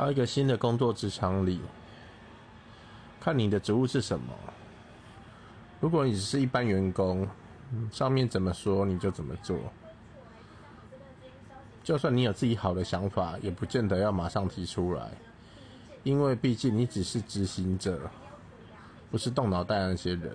到一个新的工作职场里，看你的职务是什么。如果你只是一般员工，上面怎么说你就怎么做。就算你有自己好的想法，也不见得要马上提出来，因为毕竟你只是执行者，不是动脑袋那些人。